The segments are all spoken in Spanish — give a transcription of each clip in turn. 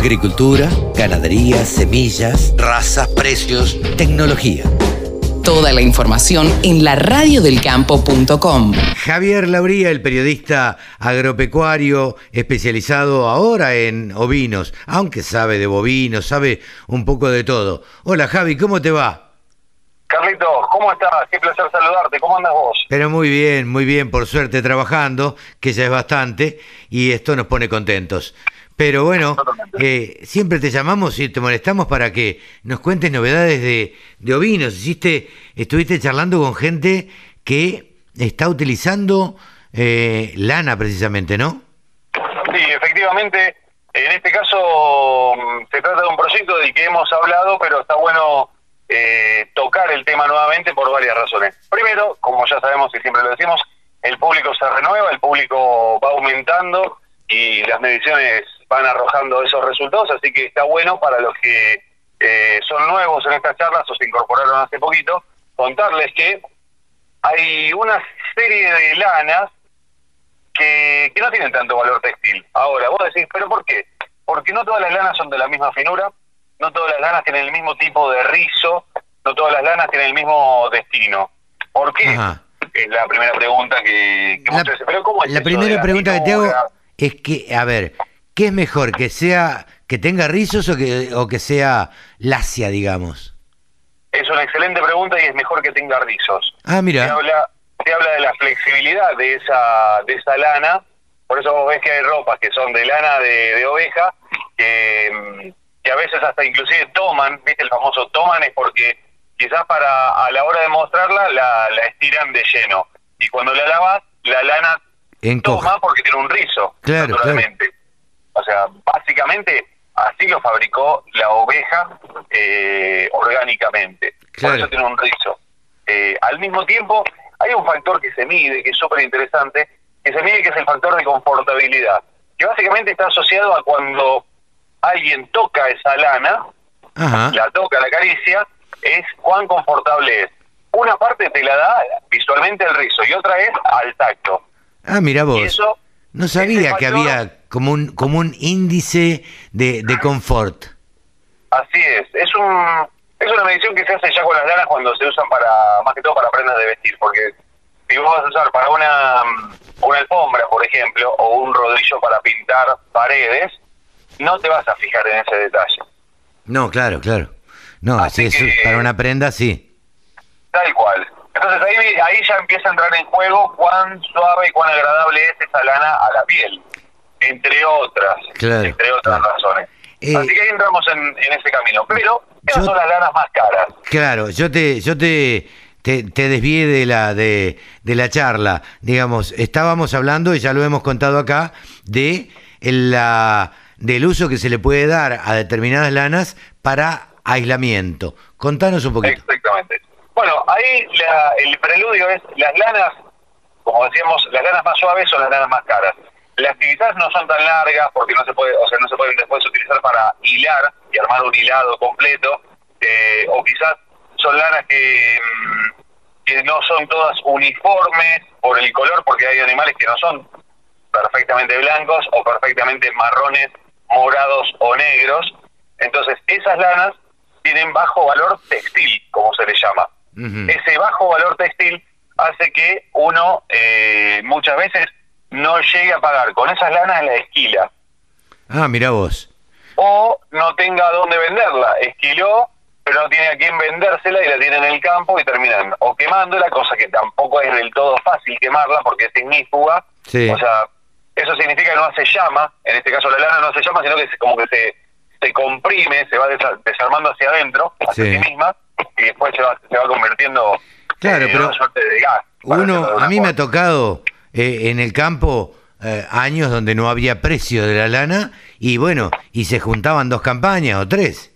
Agricultura, ganadería, semillas, razas, precios, tecnología. Toda la información en la radiodelcampo.com. Javier Lauría, el periodista agropecuario especializado ahora en ovinos, aunque sabe de bovinos, sabe un poco de todo. Hola Javi, ¿cómo te va? Carlitos, ¿cómo estás? Qué placer saludarte. ¿Cómo andas vos? Pero muy bien, muy bien, por suerte trabajando, que ya es bastante, y esto nos pone contentos. Pero bueno, eh, siempre te llamamos y te molestamos para que nos cuentes novedades de, de ovinos. Hiciste, estuviste charlando con gente que está utilizando eh, lana precisamente, ¿no? Sí, efectivamente. En este caso mm, se trata de un proyecto del que hemos hablado, pero está bueno eh, tocar el tema nuevamente por varias razones. Primero, como ya sabemos y siempre lo decimos, el público se renueva, el público va aumentando y las mediciones van arrojando esos resultados, así que está bueno para los que eh, son nuevos en estas charlas o se incorporaron hace poquito, contarles que hay una serie de lanas que, que no tienen tanto valor textil. Ahora, vos decís, ¿pero por qué? Porque no todas las lanas son de la misma finura, no todas las lanas tienen el mismo tipo de rizo, no todas las lanas tienen el mismo destino. ¿Por qué? Es la primera pregunta que, que la, Pero ¿cómo es la primera pregunta que te hago es que, a ver, ¿qué es mejor? ¿Que sea que tenga rizos o que, o que sea lacia, digamos? Es una excelente pregunta y es mejor que tenga rizos. Ah, mira. Se habla, se habla de la flexibilidad de esa, de esa lana, por eso vos ves que hay ropas que son de lana de, de oveja, que mm, que a veces hasta inclusive toman, viste el famoso toman es porque quizás para a la hora de mostrarla la, estiran de lleno y cuando la lavas la lana toma porque tiene un rizo, claro, naturalmente. O sea, básicamente así lo fabricó la oveja eh, orgánicamente, por eso tiene un rizo. Eh, al mismo tiempo hay un factor que se mide, que es súper interesante, que se mide que es el factor de confortabilidad, que básicamente está asociado a cuando alguien toca esa lana, la toca, la caricia, es cuán confortable es. Una parte te la da visualmente el rizo y otra es al tacto. Ah, mira vos. no sabía que había como un, como un índice de, de confort. Así es. Es un es una medición que se hace ya con las lanas cuando se usan para, más que todo para prendas de vestir, porque si vos vas a usar para una, una alfombra, por ejemplo, o un rodillo para pintar paredes, no te vas a fijar en ese detalle. No, claro, claro. No, así es para una prenda, sí. Tal cual. Entonces ahí, ahí ya empieza a entrar en juego cuán suave y cuán agradable es esa lana a la piel, entre otras, entre otras razones. Eh, así que ahí entramos en, ese camino. Pero esas son las lanas más caras. Claro, yo te, yo te, te, te desvié de la, de, de la charla. Digamos, estábamos hablando, y ya lo hemos contado acá, de la del uso que se le puede dar a determinadas lanas para aislamiento. Contanos un poquito. Exactamente. Bueno, ahí el preludio es las lanas, como decíamos, las lanas más suaves son las lanas más caras. Las quizás no son tan largas porque no se puede, o sea, no se pueden después utilizar para hilar y armar un hilado completo, eh, o quizás son lanas que, mm, que no son todas uniformes por el color, porque hay animales que no son perfectamente blancos o perfectamente marrones morados o negros. Entonces, esas lanas tienen bajo valor textil, como se le llama. Ese bajo valor textil hace que uno eh, muchas veces no llegue a pagar con esas lanas la esquila. Ah, mira vos. O no tenga dónde venderla. Esquiló, pero no tiene a quién vendérsela y la tiene en el campo y terminan o quemándola, cosa que tampoco es del todo fácil quemarla porque es ignífuga. Sí. O sea, eso significa que no hace llama, en este caso la lana no hace llama, sino que como que se, se comprime, se va desarmando hacia adentro, hacia sí. misma, y después se va, se va convirtiendo claro, en una suerte de gas. Uno, a mí me ha tocado eh, en el campo eh, años donde no había precio de la lana y bueno, y se juntaban dos campañas o tres.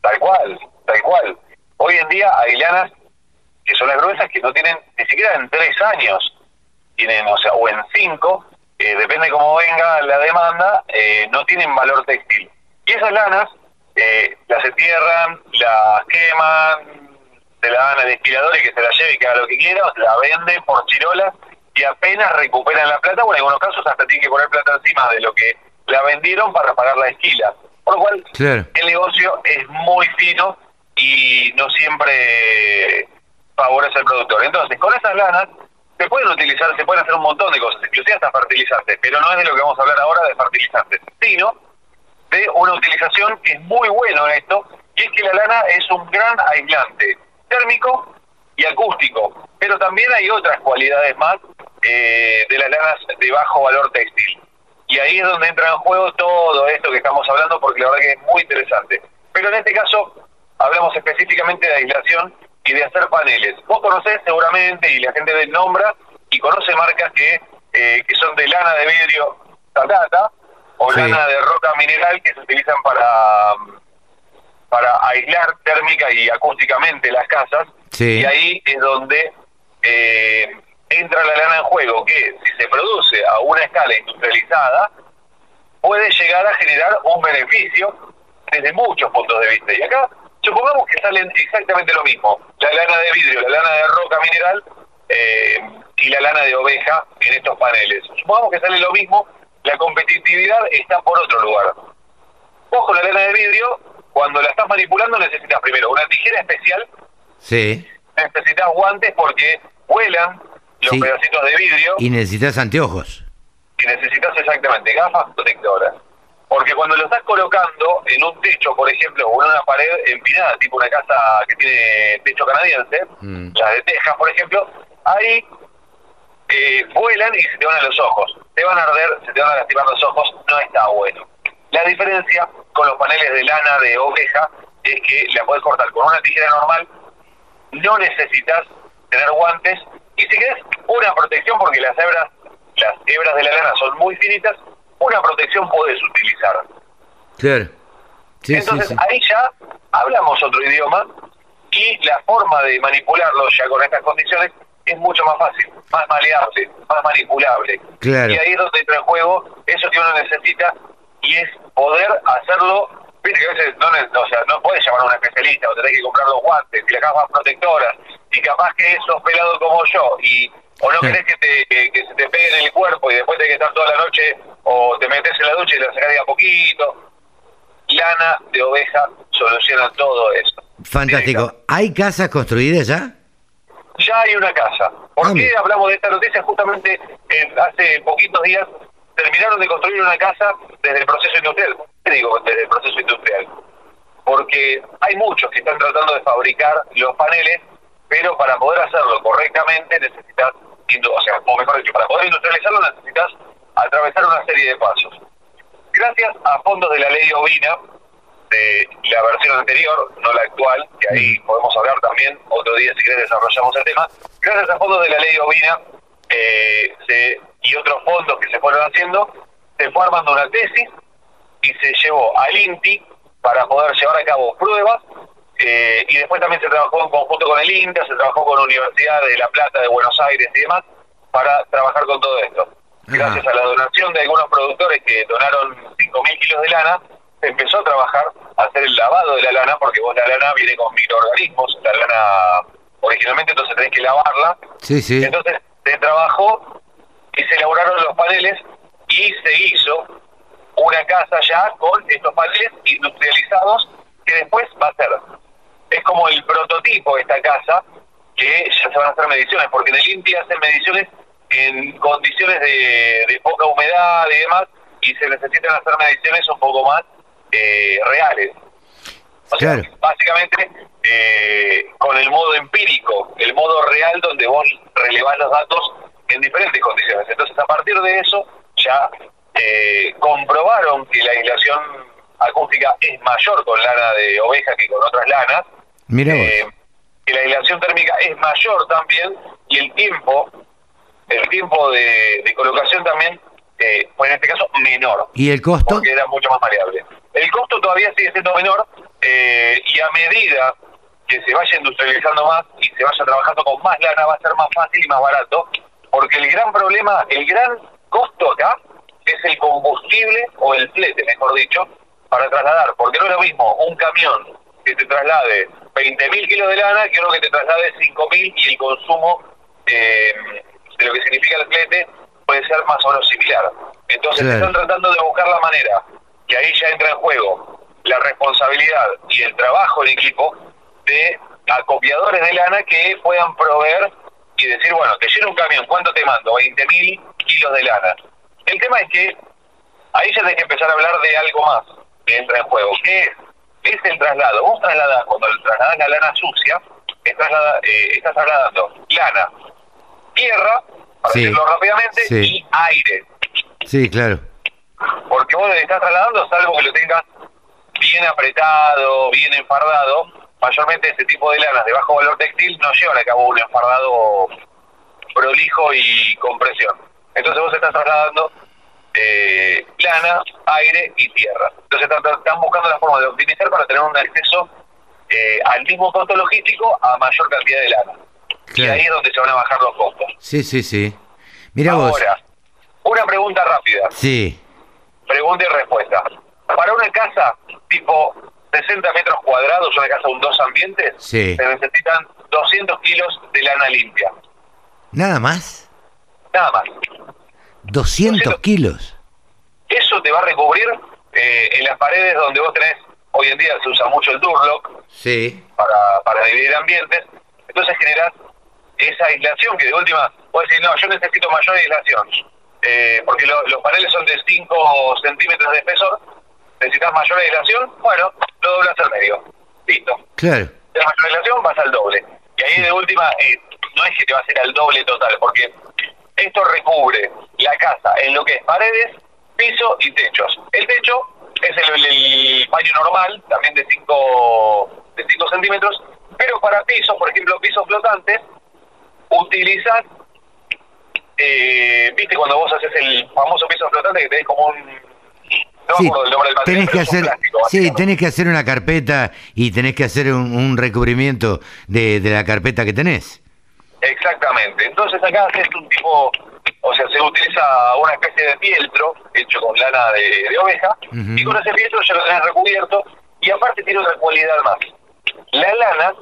Tal cual, tal cual. Hoy en día hay lanas que son las gruesas que no tienen ni siquiera en tres años, tienen, o sea, o en cinco, depende cómo venga la demanda, eh, no tienen valor textil. Y esas lanas eh, las entierran, las queman, se la dan al esquilador y que se la lleve y que haga lo que quiera, la venden por chirolas y apenas recuperan la plata, bueno, en algunos casos hasta tienen que poner plata encima de lo que la vendieron para pagar la esquila. Por lo cual, Claro. el negocio es muy fino y no siempre favorece al productor. Entonces, con esas lanas se pueden utilizar, se pueden hacer un montón de cosas, inclusive hasta fertilizantes, pero no es de lo que vamos a hablar ahora de fertilizantes, sino de una utilización que es muy bueno en esto, y es que la lana es un gran aislante térmico y acústico, pero también hay otras cualidades más eh, de las lanas de bajo valor textil. Y ahí es donde entra en juego todo esto que estamos hablando, porque la verdad que es muy interesante. Pero en este caso hablamos específicamente de aislación y de hacer paneles. Vos conocés seguramente, y la gente nombra, y conoce marcas que, eh, que son de lana de vidrio Tatata, o Sí. lana de roca mineral que se utilizan para, para aislar térmica y acústicamente las casas. Sí. Y ahí es donde eh, entra la lana en juego, que si se produce a una escala industrializada, puede llegar a generar un beneficio desde muchos puntos de vista. Y acá, supongamos que salen exactamente lo mismo, la lana de vidrio, la lana de roca mineral eh, y la lana de oveja en estos paneles. Supongamos que sale lo mismo, la competitividad está por otro lugar. Ojo, la lana de vidrio, cuando la estás manipulando necesitas primero una tijera especial, Sí. necesitas guantes porque vuelan los Sí. pedacitos de vidrio Y necesitas anteojos. y necesitas exactamente gafas protectoras. Porque cuando lo estás colocando en un techo, por ejemplo, o en una pared empinada, tipo una casa que tiene techo canadiense, Mm. las de Texas, por ejemplo, ahí eh, vuelan y se te van a los ojos. Te van a arder, se te van a lastimar los ojos, no está bueno. La diferencia con los paneles de lana de oveja es que la puedes cortar con una tijera normal, no necesitas tener guantes y si querés una protección porque las hebras las hebras de la lana son muy finitas una protección podés utilizar Claro. Sí, entonces sí, sí. ahí ya hablamos otro idioma y la forma de manipularlo ya con estas condiciones es mucho más fácil, más maleable, más manipulable. Claro. Y ahí es donde entra en juego eso que uno necesita y es poder hacerlo. Viste que a veces no, o sea, no puedes llamar a un especialista o tenés que comprar los guantes y las gafas protectoras y capaz que sos pelado como yo y o no querés que, te, que, que se te pegue en el cuerpo y después tenés que estar toda la noche o te metes en la ducha y la sacás de a poquito lana de oveja soluciona todo eso. Fantástico. ¿Hay casas construidas ya? Ya hay una casa. ¿Por Ah, qué mira. hablamos de esta noticia? Justamente eh, hace poquitos días terminaron de construir una casa desde el proceso industrial. ¿Por ¿Qué digo desde el proceso industrial? Porque hay muchos que están tratando de fabricar los paneles, pero para poder hacerlo correctamente necesitas, o sea, o mejor dicho, para poder industrializarlo necesitas atravesar una serie de pasos. Gracias a fondos de la ley ovina, de la versión anterior, no la actual, que ahí podemos hablar también, otro día si querés desarrollamos el tema, gracias a fondos de la ley ovina eh, se- y otros fondos que se fueron haciendo, se fue armando una tesis y se llevó al INTI para poder llevar a cabo pruebas eh, y después también se trabajó en conjunto con el INTA, se trabajó con la Universidad de La Plata, de Buenos Aires y demás para trabajar con todo esto. Gracias a la donación de algunos productores que donaron 5.000 kilos de lana, empezó a trabajar, a hacer el lavado de la lana, porque vos la lana viene con microorganismos, la lana originalmente entonces tenés que lavarla, Sí, sí. entonces se trabajó y se elaboraron los paneles y se hizo una casa ya con estos paneles industrializados que después va a ser. Es como el prototipo de esta casa que ya se van a hacer mediciones, porque en el INTI hacen mediciones en condiciones de, de poca humedad y demás, y se necesitan hacer mediciones un poco más eh, reales. O sea, básicamente eh, con el modo empírico, el modo real donde vos relevás los datos en diferentes condiciones. Entonces, a partir de eso, ya eh, comprobaron que la aislación acústica es mayor con lana de oveja que con otras lanas, Mira eh, que la aislación térmica es mayor también y el tiempo, el tiempo de, de colocación también eh, fue en este caso menor ¿Y el costo? porque era mucho más variable. El costo todavía sigue siendo menor eh, y a medida que se vaya industrializando más y se vaya trabajando con más lana va a ser más fácil y más barato, porque el gran problema, el gran costo acá es el combustible o el flete, mejor dicho, para trasladar, porque no es lo mismo un camión que te traslade 20.000 kilos de lana que uno que te traslade 5.000 y el consumo eh, de lo que significa el flete puede ser más o menos similar. Entonces Claro. están tratando de buscar la manera, que ahí ya entra en juego la responsabilidad y el trabajo en equipo de acopiadores de lana que puedan proveer y decir, bueno, te lleno un camión, ¿cuánto te mando? 20.000 kilos de lana. El tema es que ahí ya tenés que empezar a hablar de algo más que entra en juego, que es, es el traslado. Vos trasladás, cuando trasladás la lana sucia, estás, eh, estás trasladando lana, tierra, para decirlo rápidamente, y aire. Sí, claro. Porque vos le estás trasladando, salvo que lo tengas bien apretado, bien enfardado, mayormente este tipo de lanas de bajo valor textil no llevan a cabo un enfardado prolijo y compresión. Entonces vos estás trasladando eh, lana, aire y tierra. Entonces están, buscando la forma de optimizar para tener un acceso eh, al mismo costo logístico a mayor cantidad de lana. Y ahí es donde se van a bajar los costos. Sí, sí, sí. Mira Ahora, una pregunta rápida. Sí. Pregunta y respuesta. Para una casa tipo 60 metros cuadrados, una casa con dos ambientes, se necesitan 200 kilos de lana limpia. ¿Nada más? Nada más. 200, kilos. Eso te va a recubrir eh, en las paredes donde vos tenés, hoy en día se usa mucho el Durlock sí. para, para dividir ambientes, entonces generás esa aislación que de última, vos decir, no, yo necesito mayor aislación, eh, porque los paneles son de 5 centímetros de espesor, necesitas mayor aislación, bueno, lo doblas al medio, listo. Claro. De la mayor aislación vas al doble. Y ahí de última, eh, no es que te va a hacer al doble total, porque esto recubre la casa en lo que es paredes, piso y techos. El techo es el, paño normal, también de 5 de cinco centímetros, pero para pisos, por ejemplo, pisos flotantes, utilizan, eh, viste cuando vos haces el famoso piso flotante que tenés como un... No sí, el nombre del tenés que hacer, sí, tenés que hacer una carpeta y tenés que hacer un, recubrimiento de, de la carpeta que tenés. Exactamente. Entonces acá haces un tipo, o sea, se utiliza una especie de fieltro hecho con lana de, oveja y con ese fieltro ya lo tenés recubierto y aparte tiene otra cualidad más. La lana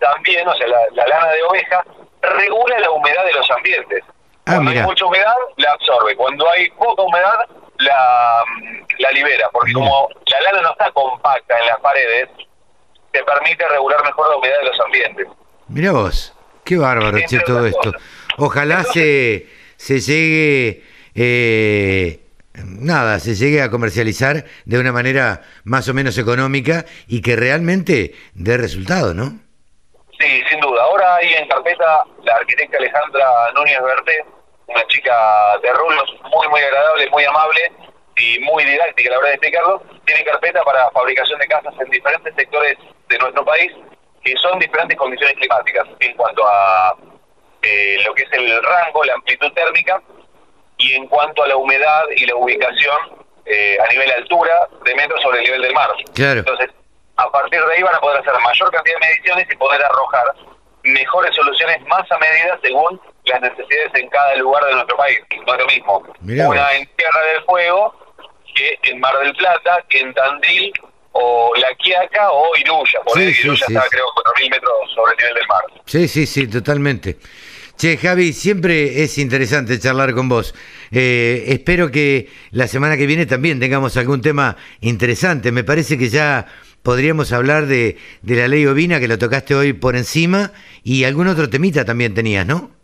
también, o sea, la, lana de oveja regula la humedad de los ambientes. Ah, Cuando hay mucha humedad, la absorbe. Cuando hay poca humedad, la, la libera. Porque como la lana no está compacta en las paredes, te permite regular mejor la humedad de los ambientes. Mira vos. Qué bárbaro, che, todo esto. Ojalá se, se llegue, eh, nada, se llegue a comercializar de una manera más o menos económica y que realmente dé resultado, ¿no? Sí, sin duda. Ahora hay en carpeta la arquitecta Alejandra Núñez Berté, una chica de rulos muy, muy agradable, muy amable y muy didáctica a la hora de explicarlo. Tiene carpeta para fabricación de casas en diferentes sectores de nuestro país que son diferentes condiciones climáticas en cuanto a eh, lo que es el rango, la amplitud térmica y en cuanto a la humedad y la ubicación eh, a nivel de altura de metros sobre el nivel del mar. Entonces, a partir de ahí van a poder hacer mayor cantidad de mediciones y poder arrojar mejores soluciones más a medida según las necesidades en cada lugar de nuestro país. No es lo mismo una en Tierra del Fuego que en Mar del Plata, que en Tandil o La Quiaca o Iruya. Por ahí Iruya está, creo, 4.000 metros sobre el nivel del mar. Sí, sí, sí, totalmente. Che, Javi, siempre es interesante charlar con vos. Eh, espero que la semana que viene también tengamos algún tema interesante. Me parece que ya podríamos hablar de, de la ley ovina, que lo tocaste hoy por encima, y algún otro temita también tenías, ¿no?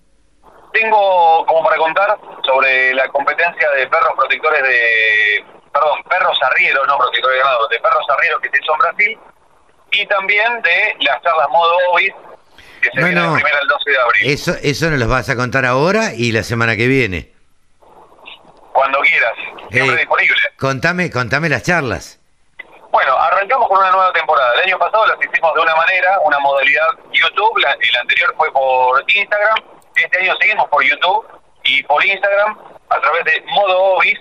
Tengo como para contar sobre la competencia de perros protectores de perdón, perros arrieros, no protector ganado, de perros arrieros que se hizo en Brasil, y también de las charlas modo OBIS, que se viene del al 12 de abril. Eso, eso nos lo vas a contar ahora y la semana que viene. Cuando quieras, siempre eh, disponible. Contame, contame las charlas. Bueno, arrancamos con una nueva temporada. El año pasado las hicimos de una manera, una modalidad YouTube, la, la anterior fue por Instagram. Este año seguimos por YouTube y por Instagram a través de Modo Obis,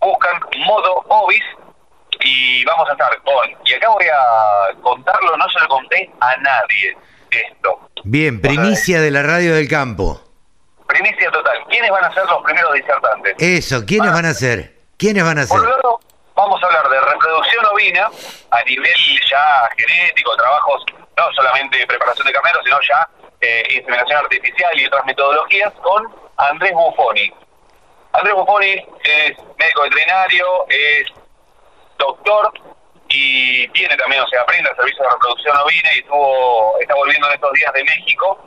buscan modo Obis y vamos a estar con. Y acá voy a contarlo, no se lo conté a nadie esto. Bien, primicia de la radio del campo. Primicia total. ¿Quiénes van a ser los primeros disertantes? Eso, ¿quiénes van a, ser? ¿Quiénes van a ser? Por lado, vamos a hablar de reproducción ovina a nivel ya genético, trabajos, no solamente preparación de carneros, sino ya eh, inseminación artificial y otras metodologías con Andrés Buffoni. Andrés Buffoni es médico veterinario, es doctor y tiene también, o sea, aprende el servicio de reproducción ovina y estuvo, está volviendo en estos días de México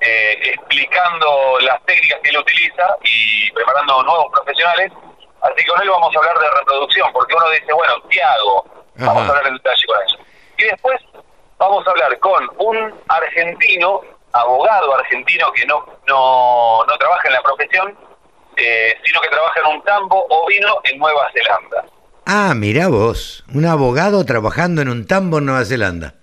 eh, explicando las técnicas que él utiliza y preparando nuevos profesionales. Así que con él vamos a hablar de reproducción, porque uno dice, bueno, ¿qué hago? Vamos a hablar en detalle con eso. Y después vamos a hablar con un argentino, abogado argentino que no, no, no trabaja en la profesión, eh, sino que trabaja en un tambo ovino en Nueva Zelanda. Ah, mira vos, un abogado trabajando en un tambo en Nueva Zelanda.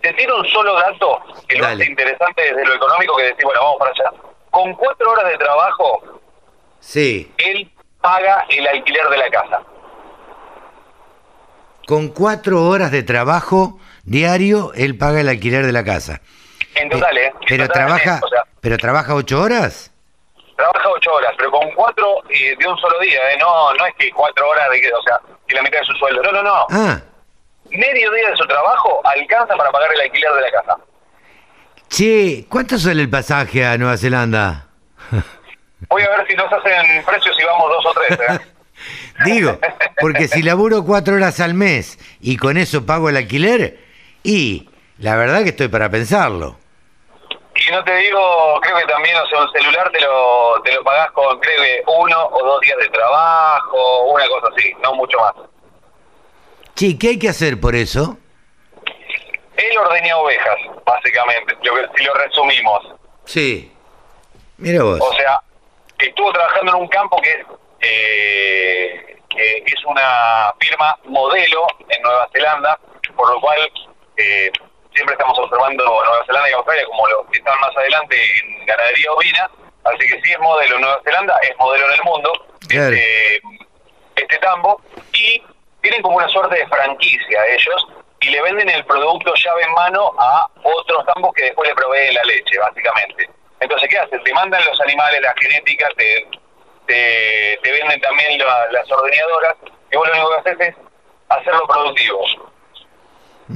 Te tiro un solo dato que lo hace interesante desde lo económico que decir, bueno, vamos para allá. Con cuatro horas de trabajo, sí. él paga el alquiler de la casa. Con cuatro horas de trabajo diario, él paga el alquiler de la casa. En total, ¿eh? pero trabaja, pero trabaja ocho horas. Trabaja ocho horas, pero con cuatro eh, de un solo día, ¿eh? No, no es que cuatro horas de que, o sea, que la mitad de su sueldo. No, no, no. Ah. Medio día de su trabajo alcanza para pagar el alquiler de la casa. Che, ¿cuánto sale el pasaje a Nueva Zelanda? Voy a ver si nos hacen precios y vamos dos o tres. ¿eh? Digo, porque si laburo cuatro horas al mes y con eso pago el alquiler, y la verdad que estoy para pensarlo. Y no te digo, creo que también, o sea, un celular te lo, te lo pagás con, creo que uno o dos días de trabajo, una cosa así, no mucho más. Sí, ¿qué hay que hacer por eso? Él ordeña ovejas, básicamente, si lo resumimos. Sí, mira vos. O sea, estuvo trabajando en un campo que, eh, que es una firma modelo en Nueva Zelanda, por lo cual eh, siempre estamos observando Nueva Zelanda y Australia como los que están más adelante en ganadería ovina, así que sí es modelo en Nueva Zelanda, es modelo en el mundo, este, este tambo, y tienen como una suerte de franquicia ellos, y le venden el producto llave en mano a otros tambos que después le proveen la leche, básicamente. Entonces, ¿qué hacen? Te mandan los animales, la genética, te, te, venden también las ordeñadoras, y vos lo único que haces es hacerlo productivo.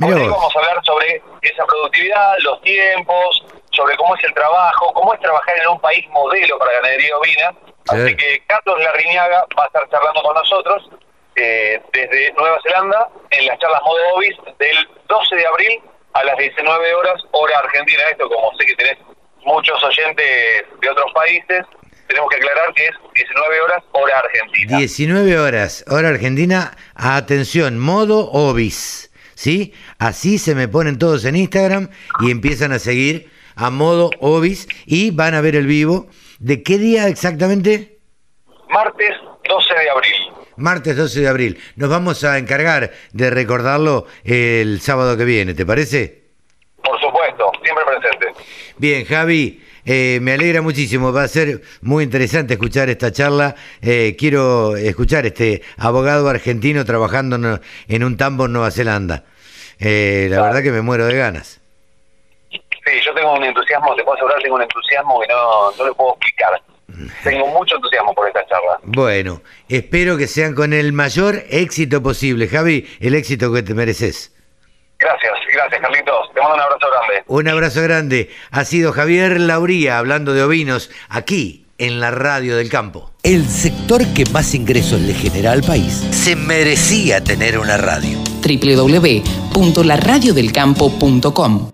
Hoy vamos a hablar sobre esa productividad, los tiempos, sobre cómo es el trabajo, cómo es trabajar en un país modelo para ganadería ovina. Así que Carlos Larriñaga va a estar charlando con nosotros eh, desde Nueva Zelanda en las charlas Modo Ovis del 12 de abril a las 19 horas, hora argentina. Esto, como sé que tenés muchos oyentes de otros países, tenemos que aclarar que es 19 horas, hora argentina. 19 horas, hora argentina. Atención, modo Ovis. ¿Sí? Así se me ponen todos en Instagram y empiezan a seguir a modo Obis y van a ver el vivo. ¿De qué día exactamente? Martes 12 de abril. Martes 12 de abril. Nos vamos a encargar de recordarlo el sábado que viene, ¿te parece? Por supuesto, siempre presente. Bien, Javi, eh, me alegra muchísimo, va a ser muy interesante escuchar esta charla. Eh, quiero escuchar este abogado argentino trabajando en un tambo en Nueva Zelanda. Eh, la verdad que me muero de ganas. Sí, yo tengo un entusiasmo, te puedo asegurar, tengo un entusiasmo que no, no lo puedo explicar. Tengo mucho entusiasmo por esta charla. Bueno, espero que sean con el mayor éxito posible, Javi, el éxito que te mereces. Gracias, gracias Carlitos. Mando un abrazo grande. Un abrazo grande. Ha sido Javier Lauría hablando de ovinos aquí en la radio del campo. El sector que más ingresos le genera al país se merecía tener una radio. www.laradiodelcampo.com